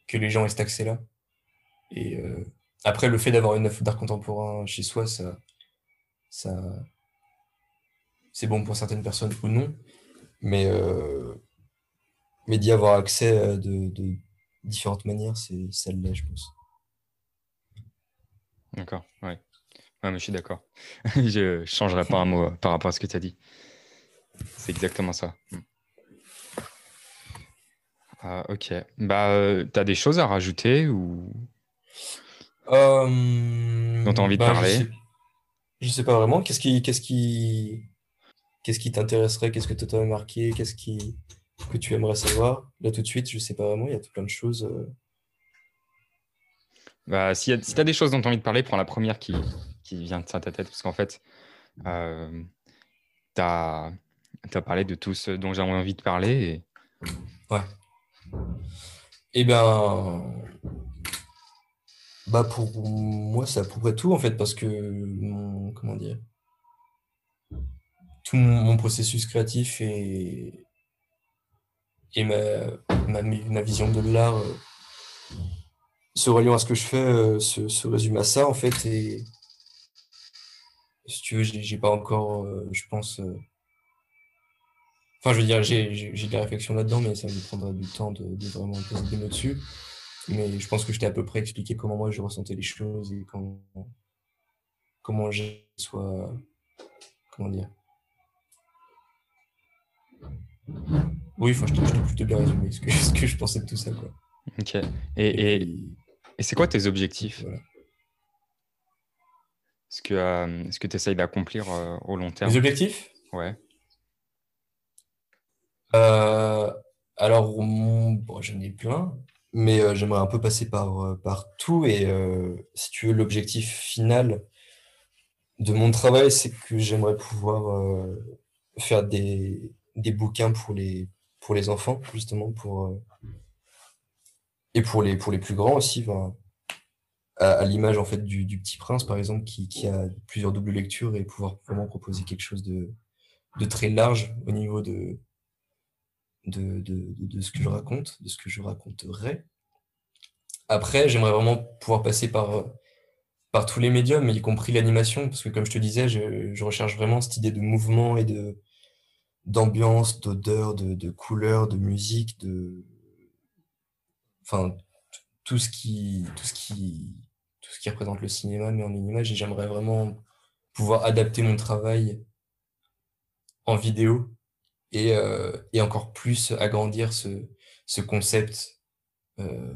que les gens aient cet accès-là. Et euh, après, le fait d'avoir une œuvre d'art contemporain chez soi, ça, ça c'est bon pour certaines personnes ou non. Mais, euh, mais d'y avoir accès de, de différentes manières, c'est celle-là, je pense. D'accord, ouais. Ouais, mais je suis d'accord. je ne changerai pas un mot euh, par rapport à ce que tu as dit. C'est exactement ça. Hmm. Ah, ok. Bah, euh, tu as des choses à rajouter ou? Euh, dont tu as envie de bah, parler? Je sais, sais pas vraiment. Qu'est-ce qui, qu'est-ce qui, qu'est-ce qui t'intéresserait? Qu'est-ce que tu t'as marqué Qu'est-ce qui, que tu aimerais savoir? Là, tout de suite, je sais pas vraiment, il y a tout plein de choses. Euh. Bah, si tu as des choses dont tu as envie de parler, prends la première qui, qui vient de ta tête, parce qu'en fait, euh, tu as, parlé de tout ce dont j'avais envie de parler. Et... Ouais. Eh bien, bah pour moi, c'est à peu près tout, en fait, parce que mon, comment dire, tout mon processus créatif est, et ma, ma, vision de l'art euh, se reliant à ce que je fais euh, se, résume à ça en fait et si tu veux j'ai pas encore euh, je pense enfin je veux dire j'ai de la réflexion là-dedans mais ça me prendra du temps de, vraiment poser des mots dessus. Mais je pense que je t'ai à peu près expliqué comment moi je ressentais les choses et comment comment j'ai soit comment dire oui, enfin, je t'ai plutôt bien résumé ce que, ce que je pensais de tout ça. Quoi. Ok. Et, et, et, c'est quoi tes objectifs voilà. Est-ce que euh, tu essayes d'accomplir euh, au long terme Les objectifs Ouais. Euh, alors, bon, j'en ai plein, mais j'aimerais un peu passer par, par tout. Et si tu veux, l'objectif final de mon travail, c'est que j'aimerais pouvoir faire des, des bouquins pour les, pour les enfants, justement, pour, euh, et pour les, pour les plus grands aussi. à, l'image en fait du, Petit Prince, par exemple, qui, qui, a plusieurs doubles lectures et pouvoir vraiment proposer quelque chose de, de très large au niveau de, de, de, de, ce que je raconte, de ce que je raconterai. Après, j'aimerais vraiment pouvoir passer par, par tous les médiums, y compris l'animation, parce que comme je te disais, je, je recherche vraiment cette idée de mouvement et de, d'ambiance, d'odeur, de, couleur, de musique, de enfin tout ce qui représente le cinéma mais en une image. Et j'aimerais vraiment pouvoir adapter mon travail en vidéo et, euh, encore plus agrandir ce, ce concept euh,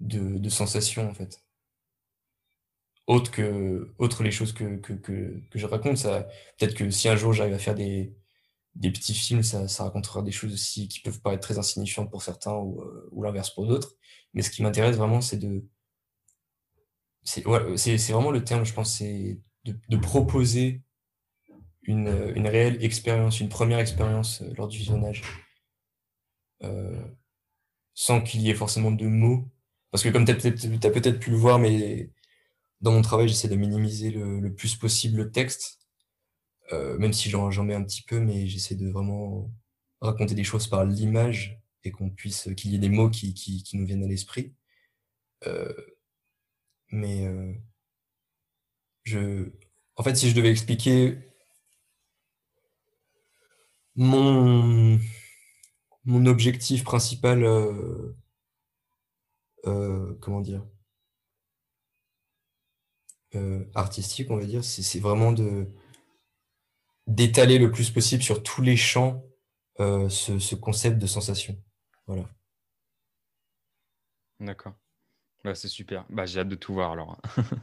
de, sensation en fait. Autre que les choses que je raconte ça peut-être que si un jour j'arrive à faire des des petits films, ça, ça, racontera des choses aussi qui peuvent paraître très insignifiantes pour certains ou, euh, l'inverse pour d'autres. Mais ce qui m'intéresse vraiment, c'est de. C'est ouais, vraiment le terme, je pense, c'est de, proposer une, une, réelle expérience, une première expérience euh, lors du visionnage. Euh, sans qu'il y ait forcément de mots. Parce que comme tu as peut-être peut pu le voir, mais dans mon travail, j'essaie de minimiser le, plus possible le texte euh, même si j'en mets un petit peu, mais j'essaie de vraiment raconter des choses par l'image et qu'on puisse qu'il y ait des mots qui, qui, nous viennent à l'esprit. Euh, mais euh, je, en fait, si je devais expliquer mon, mon objectif principal, comment dire, artistique, on va dire, c'est vraiment de d'étaler le plus possible sur tous les champs euh, ce, ce, concept de sensation. Voilà. D'accord. Bah, c'est super. Bah, j'ai hâte de tout voir alors.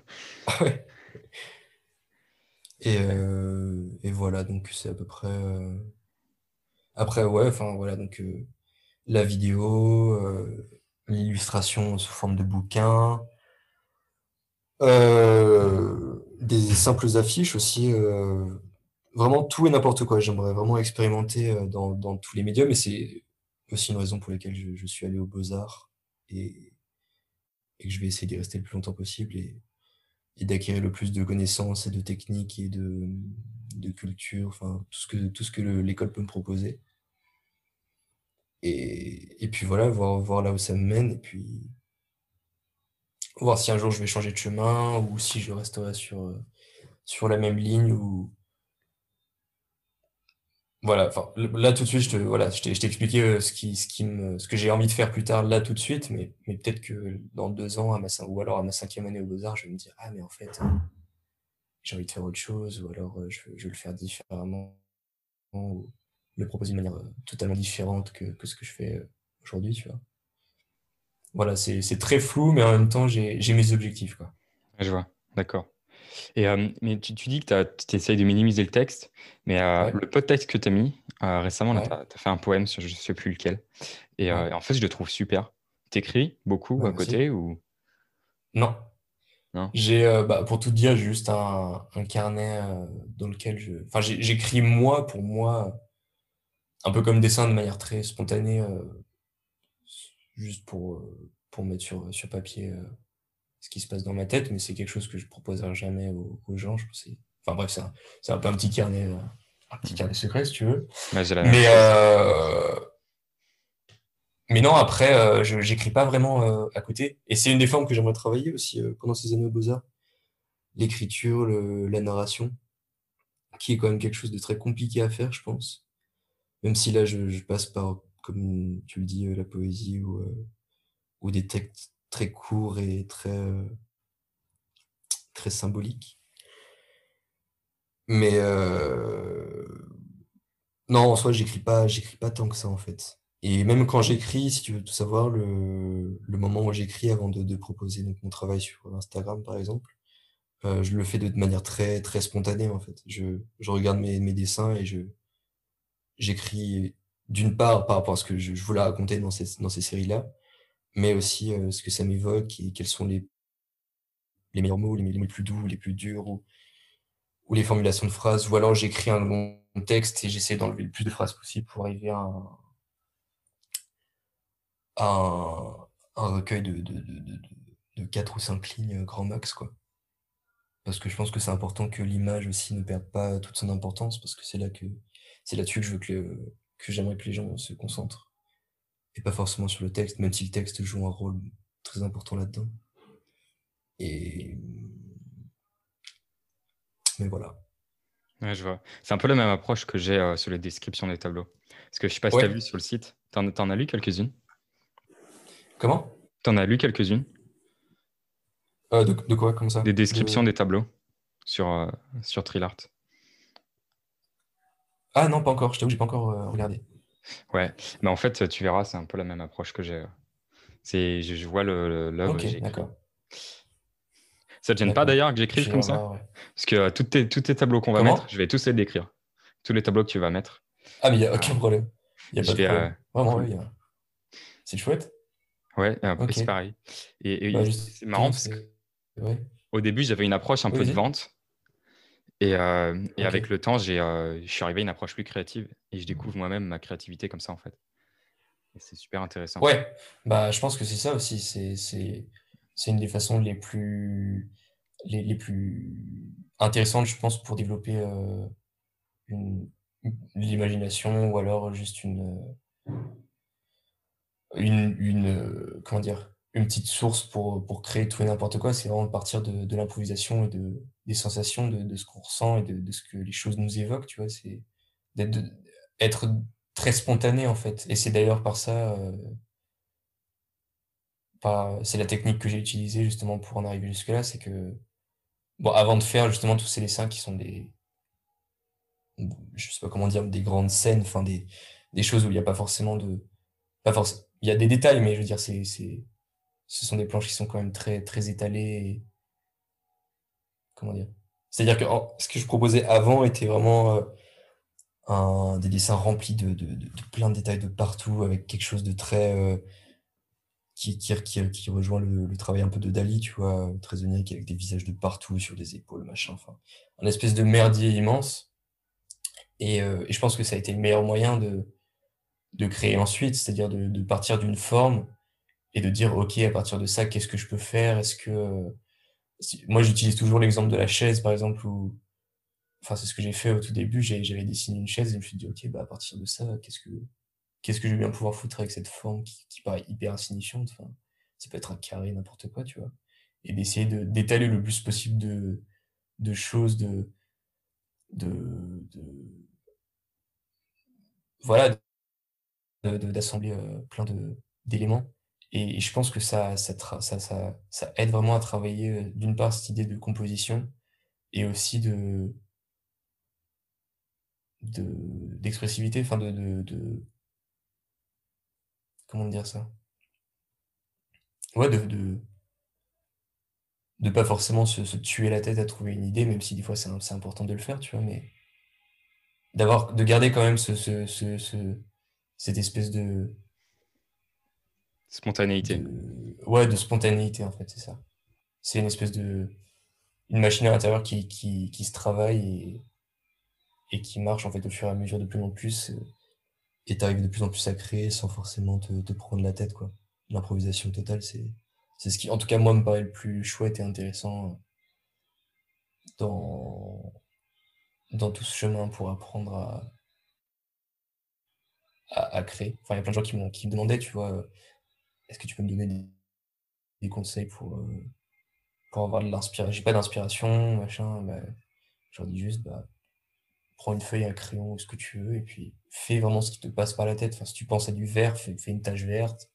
ouais. Et, euh, et voilà, donc c'est à peu près. euh, Après, ouais, enfin voilà, donc euh, la vidéo, euh, l'illustration sous forme de bouquin, euh, des simples affiches aussi, euh, vraiment tout et n'importe quoi. J'aimerais vraiment expérimenter euh, dans, tous les médiums et c'est aussi une raison pour laquelle je, suis allé aux Beaux-Arts et, que je vais essayer d'y rester le plus longtemps possible et, d'acquérir le plus de connaissances et de techniques et de, culture, enfin tout ce que, l'école peut me proposer. Et, et puis voilà, voir, voir là où ça me mène et puis voir si un jour je vais changer de chemin ou si je resterai sur, euh, sur la même ligne ou voilà, enfin là tout de suite je te voilà, je t'ai expliqué euh, ce qui ce qui me ce que j'ai envie de faire plus tard là tout de suite, mais, mais peut-être que dans deux ans à ma ou alors à ma cinquième année aux Beaux-Arts, je vais me dire ah mais en fait euh, j'ai envie de faire autre chose ou alors euh, je, je veux le faire différemment ou le proposer de manière totalement différente que, que ce que je fais aujourd'hui, tu vois. Voilà, c'est très flou, mais en même temps j'ai j'ai mes objectifs quoi. Je vois, d'accord. Et, euh, mais tu, tu dis que tu essayes de minimiser le texte, mais euh, Ouais, le peu de texte que tu as mis euh, récemment, là, tu ouais, as, fait un poème sur je ne sais plus lequel. Et, ouais. et en fait, je le trouve super. T'écris beaucoup Ouais, à côté ou? Non. non? J'ai, bah, pour tout dire, j'ai juste un, un carnet dans lequel je... Enfin, j'écris moi pour moi, un peu comme dessin de manière très spontanée, juste pour, pour mettre sur, sur papier ce qui se passe dans ma tête, mais c'est quelque chose que je proposerai jamais aux, aux gens. Je c'est- Enfin bref, c'est un, peu un petit carnet, euh, un petit carnet secret, si tu veux. Ouais, la Mais, euh, mais non, après, euh, je j'écris pas vraiment euh, à côté. Et c'est une des formes que j'aimerais travailler aussi pendant ces années aux Beaux-Arts. L'écriture, la narration, qui est quand même quelque chose de très compliqué à faire, je pense. Même si là, je, je passe par, comme tu le dis, la poésie ou, ou des textes très courts et très, très symboliques. Mais euh, non, en soi, j'écris pas, j'écris pas tant que ça, en fait. Et même quand j'écris, si tu veux tout savoir, le, moment où j'écris avant de, proposer donc, mon travail sur Instagram, par exemple, euh, je le fais de, manière très, très spontanée, en fait. Je, je regarde mes, dessins et je, j'écris d'une part par rapport à ce que je, je voulais raconter dans ces, dans ces séries-là, mais aussi euh, ce que ça m'évoque et quels sont les, les meilleurs mots, les, mots les plus doux, les plus durs, ou, ou les formulations de phrases, ou alors j'écris un long texte et j'essaie d'enlever le plus de phrases possible pour arriver à un, un, recueil de, de, de, de, de 4 ou 5 lignes grand max, quoi. Parce que je pense que c'est important que l'image aussi ne perde pas toute son importance, parce que c'est là que c'est là-dessus que je veux que, que j'aimerais que les gens se concentrent, et pas forcément sur le texte, même si le texte joue un rôle très important là-dedans. Et mais voilà. Ouais, je vois. C'est un peu la même approche que j'ai euh, sur les descriptions des tableaux. Parce que je sais pas si tu as vu sur le site, t'en, t'en as lu quelques-unes? Comment? T'en as lu quelques-unes? Euh, de, de quoi, ça? Des descriptions De... des tableaux sur, euh, sur Trilart. Ah non, pas encore. Je t'avoue, j'ai pas encore euh, regardé. Ouais, mais en fait, tu verras, c'est un peu la même approche que j'ai. euh. C'est, je, je vois le- l'œuvre Ok, d'accord. Ça te gêne pas d'ailleurs que j'écrive comme ça? voir, ouais. Parce que euh, tous tes, tous tes tableaux qu'on va Comment? mettre, je vais tous les décrire. Tous les tableaux que tu vas mettre. Ah, mais il y a euh, aucun problème. Y a pas de problème. euh, Vraiment, y a- c'est chouette. Ouais, c'est pareil. Et, et Bah, c'est marrant parce c'est... Ouais. qu'au début, j'avais une approche un Oui, peu de vente. Et, euh, et avec le temps, j'ai, euh, je suis arrivé à une approche plus créative. Et je découvre moi-même ma créativité comme ça, en fait. Et c'est super intéressant. Ouais, bah, je pense que c'est ça aussi. C'est, c'est, c'est une des façons les plus, les, les plus intéressantes, je pense, pour développer euh, une, l'imagination ou alors juste une, une, une, comment dire, une petite source pour, pour créer tout et n'importe quoi. C'est vraiment de partir de, de l'improvisation et de, des sensations, de, de ce qu'on ressent et de, de ce que les choses nous évoquent, tu vois. C'est d'être, être très spontané, en fait. Et c'est d'ailleurs par ça, euh, par, c'est la technique que j'ai utilisée justement pour en arriver jusque-là, c'est que, bon, avant de faire justement tous ces dessins qui sont des, je sais pas comment dire, des grandes scènes, enfin des, des choses où il n'y a pas forcément de, pas forcément, il y a des détails, mais je veux dire, c'est, c'est, ce sont des planches qui sont quand même très, très étalées. Comment dire? C'est-à-dire que ce que je proposais avant était vraiment euh, un, des dessins remplis de, de, plein de détails de partout, avec quelque chose de très. Euh, qui, qui, qui, rejoint le, travail un peu de Dali, tu vois, très onirique, avec des visages de partout, sur des épaules, machin. Enfin, un espèce de merdier immense. Et, euh, et, je pense que ça a été le meilleur moyen de, de créer ensuite, c'est-à-dire de partir d'une forme et de dire, OK, à partir de ça, qu'est-ce que je peux faire? Est-ce que. Moi, j'utilise toujours l'exemple de la chaise, par exemple, où. Enfin, c'est ce que j'ai fait au tout début. J'avais dessiné une chaise et je me suis dit, OK, bah, à partir de ça, qu'est-ce que qu'est-ce que je vais bien pouvoir foutre avec cette forme qui, qui paraît hyper insignifiante? Enfin, Ça peut être un carré, n'importe quoi, tu vois. Et d'essayer d'étaler le plus possible de, de choses, de, de, de voilà, d'assembler euh, plein d'éléments. Et, je pense que ça, ça, aide vraiment à travailler, euh, d'une part, cette idée de composition et aussi de d'expressivité, enfin de, de, comment dire ça? Ouais, de, de, pas forcément se, se, tuer la tête à trouver une idée, même si des fois c'est important de le faire, tu vois, mais d'avoir de garder quand même ce, ce, ce, cette espèce de spontanéité. ouais, de spontanéité en fait, c'est ça. C'est une espèce de une machine à l'intérieur qui, qui, qui, se travaille et, et, qui marche en fait au fur et à mesure de plus en plus et t'arrives de plus en plus à créer sans forcément te, te prendre la tête quoi. L'improvisation totale, c'est c'est ce qui en tout cas moi me paraît le plus chouette et intéressant dans dans tout ce chemin pour apprendre à, à, créer. Enfin, il y a plein de gens qui, qui me demandaient, tu vois, euh, est-ce que tu peux me donner des, conseils pour, euh, pour avoir de l'inspiration J'ai pas d'inspiration, machin. Bah, je leur dis juste, bah, prends une feuille, un crayon, ce que tu veux, et puis fais vraiment ce qui te passe par la tête. Enfin, si tu penses à du vert, fais, une tache verte.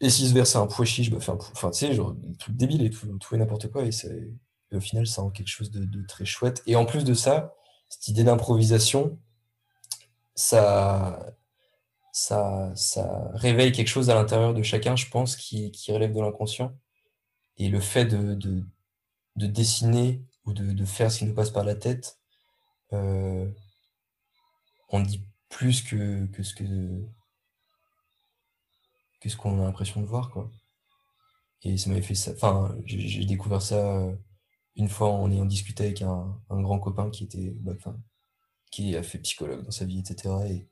Et si ce vert c'est un pois chiche, bah, fais un Enfin, tu sais, genre, des trucs débiles et tout, tout et n'importe quoi. Et c'est au final, ça rend quelque chose de, très chouette. Et en plus de ça, cette idée d'improvisation, ça, ça, ça réveille quelque chose à l'intérieur de chacun, je pense, qui, relève de l'inconscient. Et le fait de, de, dessiner ou de, faire ce qui nous passe par la tête, euh, on dit plus que, que ce que, que ce qu'on a l'impression de voir, quoi. Et ça m'avait fait ça. Enfin, j'ai découvert ça euh, une fois en ayant discuté avec un, un grand copain qui était, bah, qui a fait psychologue dans sa vie, etc. Et,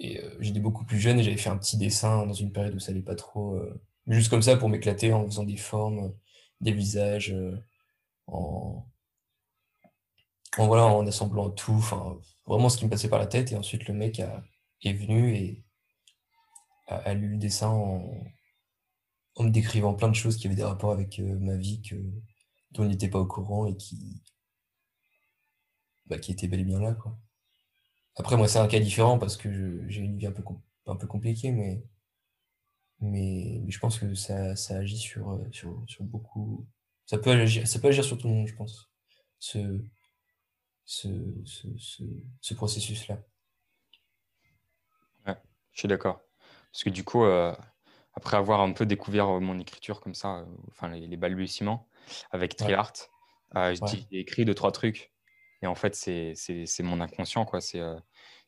et euh, j'étais beaucoup plus jeune et j'avais fait un petit dessin dans une période où ça allait pas trop, euh, juste comme ça pour m'éclater en faisant des formes, des visages, euh, en, voilà, en assemblant tout, enfin vraiment ce qui me passait par la tête. Et ensuite le mec est venu et a, lu le dessin en, en me décrivant plein de choses qui avaient des rapports avec ma vie que dont on n'était pas au courant et qui, bah, qui était bel et bien là. Quoi. Après, moi, c'est un cas différent parce que j'ai une vie un peu, un peu compliquée, mais, mais, je pense que ça, ça agit sur, euh, sur, sur, beaucoup. Ça peut, agir, ça peut agir sur tout le monde, je pense, ce, ce, ce, ce, processus-là. Ouais, je suis d'accord. Parce que du coup, euh, après avoir un peu découvert mon écriture comme ça, euh, enfin les balbutiements, avec TriArt. Euh, j'ai écrit deux, trois trucs. Et en fait, c'est mon inconscient, quoi. C'est euh,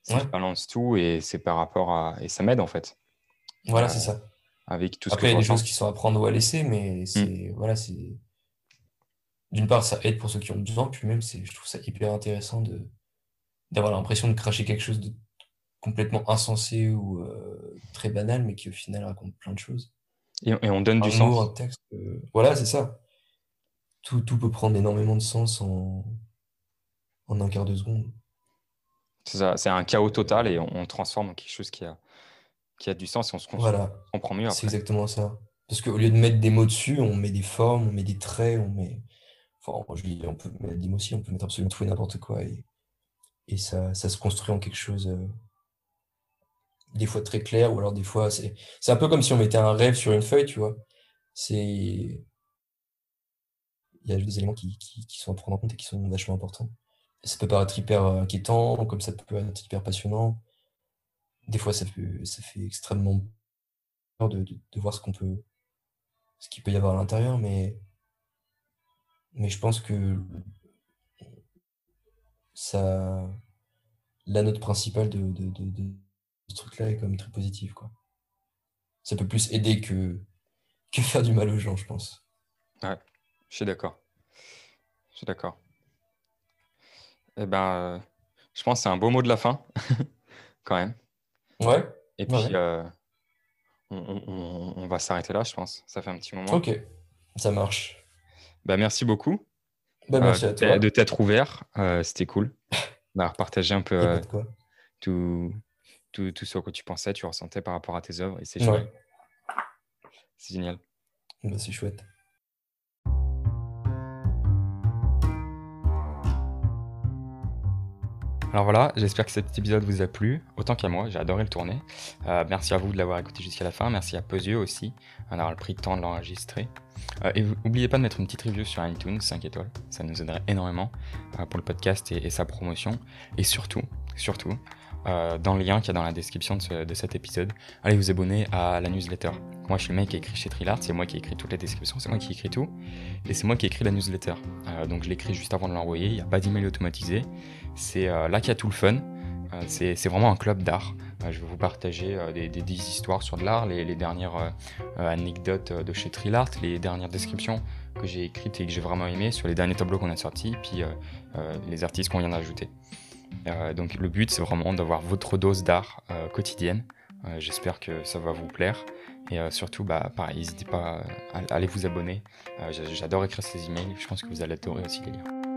je balance tout et c'est par rapport à. Et ça m'aide, en fait. Voilà, c'est ça. Avec tout ce Après, il y a des choses qui sont à prendre ou à laisser, mais c'est. Hmm. Voilà, c'est. D'une part, ça aide pour ceux qui ont besoin, puis même, je trouve ça hyper intéressant de d'avoir l'impression de cracher quelque chose de complètement insensé ou euh, très banal, mais qui au final raconte plein de choses. Et, on donne du sens. Un texte, voilà, c'est ça tout, tout, peut prendre énormément de sens en, en un quart de seconde. C'est ça, c'est un chaos total et on, transforme en quelque chose qui a, qui a du sens et on se voilà. comprend mieux. C'est exactement ça. Parce qu'au lieu de mettre des mots dessus, on met des formes, on met des traits, on met. Enfin, je dis, on peut mettre des mots aussi, on peut mettre absolument tout et n'importe quoi. Et, et ça, ça se construit en quelque chose. Euh, des fois très clair, ou alors des fois. C'est un peu comme si on mettait un rêve sur une feuille, tu vois. C'est il y a des éléments qui, qui, sont à prendre en compte et qui sont vachement importants. Ça peut paraître hyper euh, inquiétant, comme ça peut être hyper passionnant. Des fois, ça fait, ça fait extrêmement de, de, voir ce qu'on peut, ce qu'il peut y avoir à l'intérieur, mais, mais je pense que ça, la note principale de, de, de, ce truc-là est quand même très positive, quoi. Ça peut plus aider que, que faire du mal aux gens, je pense. Ouais, je suis d'accord. Je suis d'accord. Eh ben, euh, je pense que c'est un beau mot de la fin, quand même. Ouais. Et puis, euh, on, va s'arrêter là, je pense. Ça fait un petit moment. Ok, ça marche. Bah, merci beaucoup bah, merci euh, à toi. de t'être ouvert. C'était cool d'avoir partagé un peu tout, tout, tout, ce que tu pensais, tu ressentais par rapport à tes œuvres. Et c'est génial. C'est génial. Bah, c'est chouette. Alors voilà, j'espère que cet épisode vous a plu, autant qu'à moi, j'ai adoré le tourner. Euh, merci à vous de l'avoir écouté jusqu'à la fin, merci à Posieux aussi d'avoir pris le temps de l'enregistrer. Euh, et n'oubliez pas de mettre une petite review sur iTunes, 5 étoiles, ça nous aiderait énormément euh, pour le podcast et, sa promotion. Et surtout, surtout, dans le lien qu'il y a dans la description de, cet épisode, allez vous abonner à la newsletter. Moi je suis le mec qui écrit chez Trilart, c'est moi qui ai écrit toutes les descriptions, c'est moi qui écris tout, et c'est moi qui ai écrit la newsletter. donc je l'écris juste avant de l'envoyer, il n'y a pas d'email automatisé. C'est euh, là qu'il y a tout le fun. Euh, c'est vraiment un club d'art. Euh, je vais vous partager des, histoires sur de l'art, les, dernières anecdotes de chez Trilart, les dernières descriptions que j'ai écrites et que j'ai vraiment aimées sur les derniers tableaux qu'on a sortis, puis les artistes qu'on vient d'ajouter. Donc le but, c'est vraiment d'avoir votre dose d'art quotidienne. J'espère que ça va vous plaire. Et surtout, bah, pareil, n'hésitez pas à, aller vous abonner. J'adore écrire ces emails. Je pense que vous allez adorer aussi les lire.